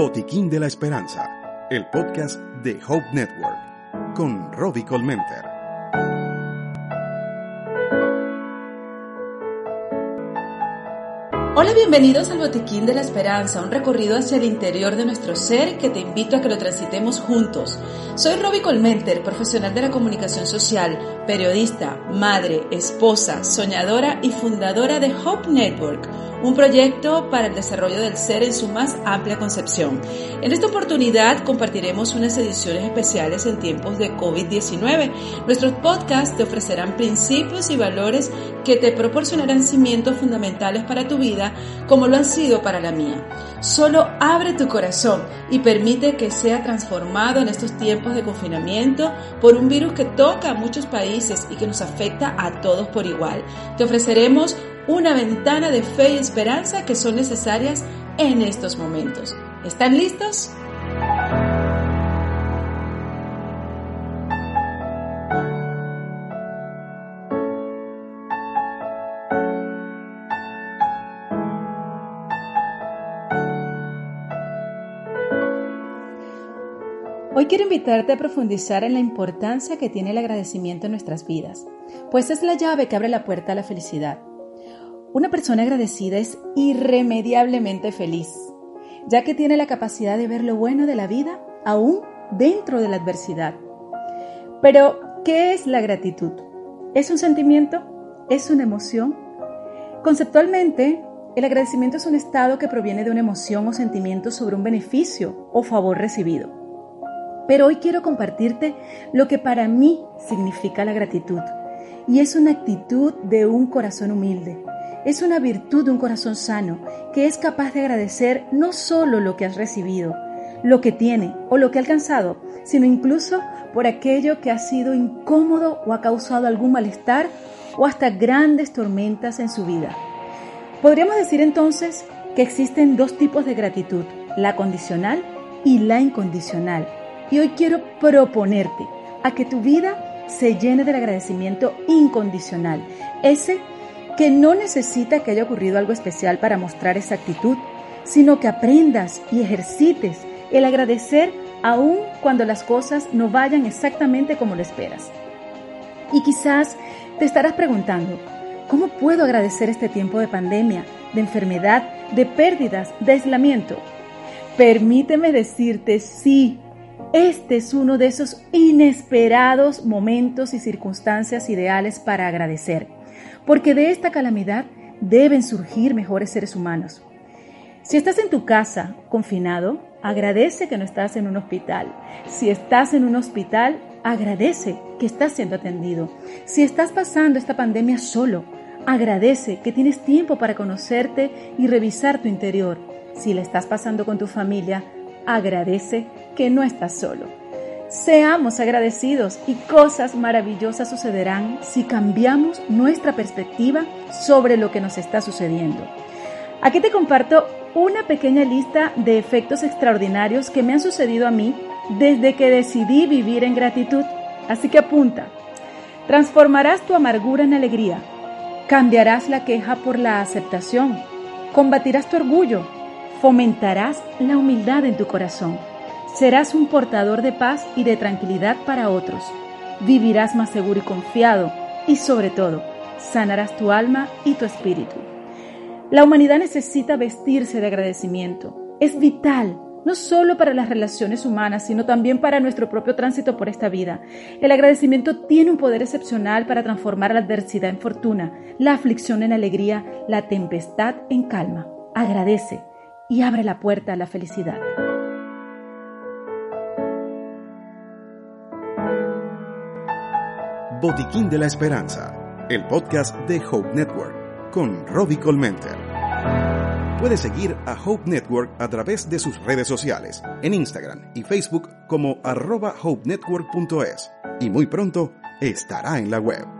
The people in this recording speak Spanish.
Botiquín de la Esperanza, el podcast de Hope Network, con Robbie Colmenter. Hola, bienvenidos al Botiquín de la Esperanza, un recorrido hacia el interior de nuestro ser que te invito a que lo transitemos juntos. Soy Robbie Colmenter, profesional de la comunicación social, periodista, madre, esposa, soñadora y fundadora de Hope Network un proyecto para el desarrollo del ser en su más amplia concepción. En esta oportunidad compartiremos unas ediciones especiales en tiempos de COVID-19. Nuestros podcasts te ofrecerán principios y valores que te proporcionarán cimientos fundamentales para tu vida como lo han sido para la mía. Solo abre tu corazón y permite que sea transformado en estos tiempos de confinamiento por un virus que toca a muchos países y que nos afecta a todos por igual. Te ofreceremos una ventana de fe y esperanza que son necesarias en estos momentos. ¿Están listos? Hoy quiero invitarte a profundizar en la importancia que tiene el agradecimiento en nuestras vidas, pues es la llave que abre la puerta a la felicidad. Una persona agradecida es irremediablemente feliz, ya que tiene la capacidad de ver lo bueno de la vida aún dentro de la adversidad. Pero, ¿qué es la gratitud? ¿Es un sentimiento? ¿Es una emoción? Conceptualmente, el agradecimiento es un estado que proviene de una emoción o sentimiento sobre un beneficio o favor recibido. Pero hoy quiero compartirte lo que para mí significa la gratitud. Y es una actitud de un corazón humilde, es una virtud de un corazón sano que es capaz de agradecer no solo lo que has recibido, lo que tiene o lo que ha alcanzado, sino incluso por aquello que ha sido incómodo o ha causado algún malestar o hasta grandes tormentas en su vida. Podríamos decir entonces que existen dos tipos de gratitud, la condicional y la incondicional. Y hoy quiero proponerte a que tu vida se llene del agradecimiento incondicional, ese que no necesita que haya ocurrido algo especial para mostrar esa actitud, sino que aprendas y ejercites el agradecer aun cuando las cosas no vayan exactamente como lo esperas. Y quizás te estarás preguntando, ¿cómo puedo agradecer este tiempo de pandemia, de enfermedad, de pérdidas, de aislamiento? Permíteme decirte sí. Este es uno de esos inesperados momentos y circunstancias ideales para agradecer porque de esta calamidad deben surgir mejores seres humanos. Si estás en tu casa confinado, agradece que no estás en un hospital. Si estás en un hospital, agradece que estás siendo atendido. Si estás pasando esta pandemia solo, agradece que tienes tiempo para conocerte y revisar tu interior. Si la estás pasando con tu familia, agradece que no estás solo. Seamos agradecidos y cosas maravillosas sucederán si cambiamos nuestra perspectiva sobre lo que nos está sucediendo. Aquí te comparto una pequeña lista de efectos extraordinarios que me han sucedido a mí desde que decidí vivir en gratitud. Así que apunta. Transformarás tu amargura en alegría. Cambiarás la queja por la aceptación. Combatirás tu orgullo. Fomentarás la humildad en tu corazón Serás un portador de paz y de tranquilidad para otros. Vivirás más seguro y confiado y sobre todo, sanarás tu alma y tu espíritu. La humanidad necesita vestirse de agradecimiento. Es vital, no solo para las relaciones humanas, sino también para nuestro propio tránsito por esta vida. El agradecimiento tiene un poder excepcional para transformar la adversidad en fortuna, la aflicción en alegría, la tempestad en calma. Agradece y abre la puerta a la felicidad. Botiquín de la Esperanza, el podcast de Hope Network, con Robbie Colmenter. Puedes seguir a Hope Network a través de sus redes sociales, en Instagram y Facebook como arroba hopenetwork.es, y muy pronto estará en la web.